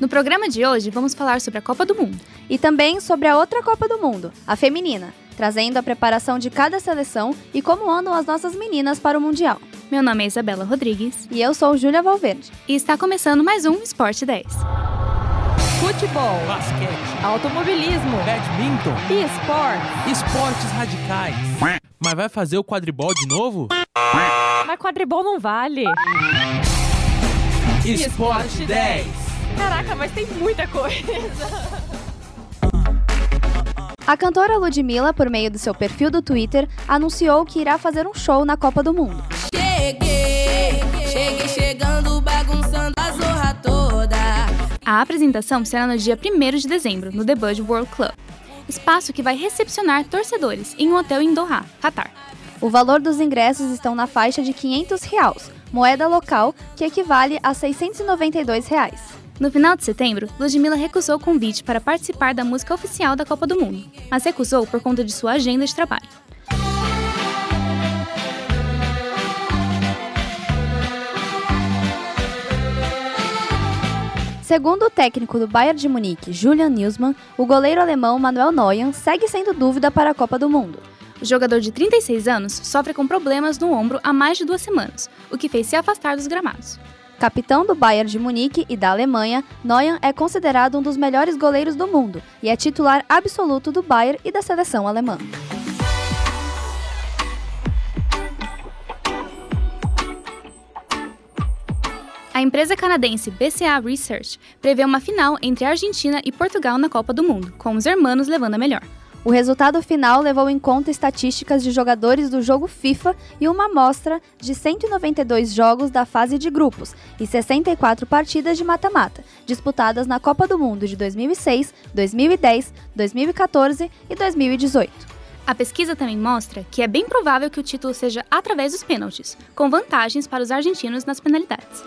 No programa de hoje, vamos falar sobre a Copa do Mundo. E também sobre a outra Copa do Mundo, a feminina, trazendo a preparação de cada seleção e como andam as nossas meninas para o Mundial. Meu nome é Isabela Rodrigues. E eu sou Júlia Valverde. E está começando mais um Esporte 10. Futebol, basquete, automobilismo, badminton, e esportes. esportes radicais. Mas vai fazer o quadribol de novo? Mas quadribol não vale. Esporte 10. Caraca, mas tem muita coisa. A cantora Ludmilla, por meio do seu perfil do Twitter, anunciou que irá fazer um show na Copa do Mundo. Cheguei, cheguei chegando, bagunçando a zorra toda. A apresentação será no dia 1 de dezembro, no The Bud World Club, espaço que vai recepcionar torcedores em um hotel em Doha, Qatar. O valor dos ingressos estão na faixa de 500 reais, moeda local que equivale a 692 reais. No final de setembro, Ludmilla recusou o convite para participar da música oficial da Copa do Mundo, mas recusou por conta de sua agenda de trabalho. Segundo o técnico do Bayern de Munique, Julian Nilsmann, o goleiro alemão Manuel Neuer segue sendo dúvida para a Copa do Mundo. O jogador de 36 anos sofre com problemas no ombro há mais de duas semanas, o que fez se afastar dos gramados. Capitão do Bayern de Munique e da Alemanha, Neuer é considerado um dos melhores goleiros do mundo e é titular absoluto do Bayern e da seleção alemã. A empresa canadense BCA Research prevê uma final entre Argentina e Portugal na Copa do Mundo, com os hermanos levando a melhor. O resultado final levou em conta estatísticas de jogadores do jogo FIFA e uma amostra de 192 jogos da fase de grupos e 64 partidas de mata-mata, disputadas na Copa do Mundo de 2006, 2010, 2014 e 2018. A pesquisa também mostra que é bem provável que o título seja através dos pênaltis, com vantagens para os argentinos nas penalidades.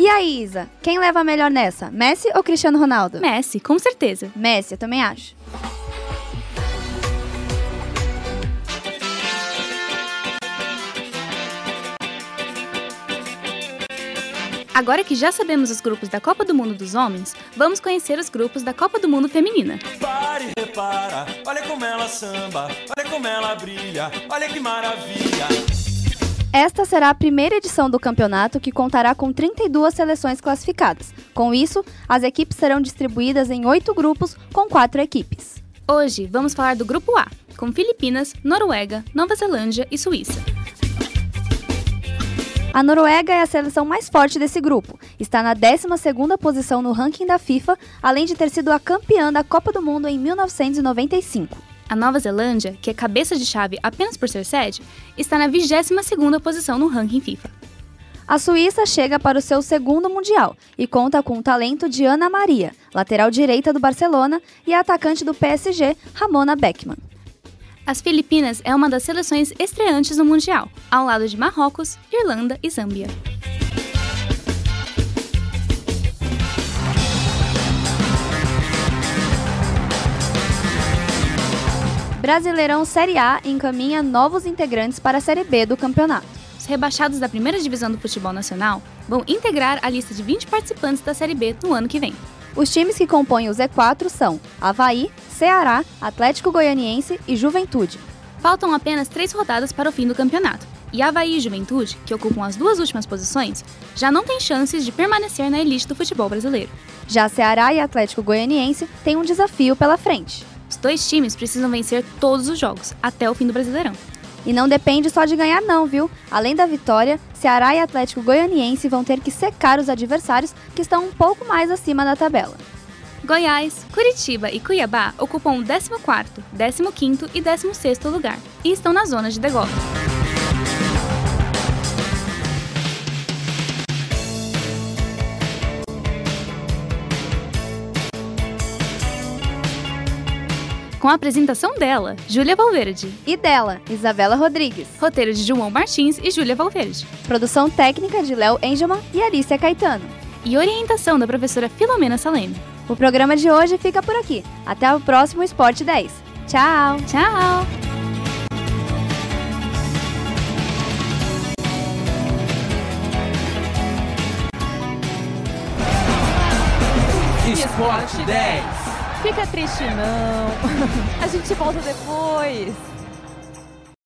E aí, Isa, quem leva melhor nessa? Messi ou Cristiano Ronaldo? Messi, com certeza. Messi, eu também acho. Agora que já sabemos os grupos da Copa do Mundo dos homens, vamos conhecer os grupos da Copa do Mundo feminina. Pare e repara, olha como ela samba, olha como ela brilha, olha que maravilha. Esta será a primeira edição do campeonato que contará com 32 seleções classificadas. Com isso, as equipes serão distribuídas em oito grupos com quatro equipes. Hoje vamos falar do Grupo A, com Filipinas, Noruega, Nova Zelândia e Suíça. A Noruega é a seleção mais forte desse grupo. Está na 12ª posição no ranking da FIFA, além de ter sido a campeã da Copa do Mundo em 1995. A Nova Zelândia, que é cabeça de chave apenas por ser sede, está na 22ª posição no ranking FIFA. A Suíça chega para o seu segundo Mundial e conta com o talento de Ana Maria, lateral direita do Barcelona, e a atacante do PSG, Ramona Beckman. As Filipinas é uma das seleções estreantes no Mundial, ao lado de Marrocos, Irlanda e Zâmbia. Brasileirão Série A encaminha novos integrantes para a Série B do campeonato. Os rebaixados da primeira divisão do futebol nacional vão integrar a lista de 20 participantes da Série B no ano que vem. Os times que compõem o Z4 são Havaí, Ceará, Atlético Goianiense e Juventude. Faltam apenas três rodadas para o fim do campeonato, e Havaí e Juventude, que ocupam as duas últimas posições, já não têm chances de permanecer na elite do futebol brasileiro. Já Ceará e Atlético Goianiense têm um desafio pela frente. Dois times precisam vencer todos os jogos, até o fim do Brasileirão. E não depende só de ganhar não, viu? Além da vitória, Ceará e Atlético Goianiense vão ter que secar os adversários que estão um pouco mais acima da tabela. Goiás, Curitiba e Cuiabá ocupam o 14º, 15º e 16º lugar e estão na zona de degola. Com a apresentação dela, Júlia Valverde. E dela, Isabela Rodrigues. Roteiro de João Martins e Júlia Valverde. Produção técnica de Léo Engelman e Alicia Caetano. E orientação da professora Filomena Saleme. O programa de hoje fica por aqui. Até o próximo Esporte 10. Tchau! Tchau! Forte 10. Fica triste não. A gente volta depois.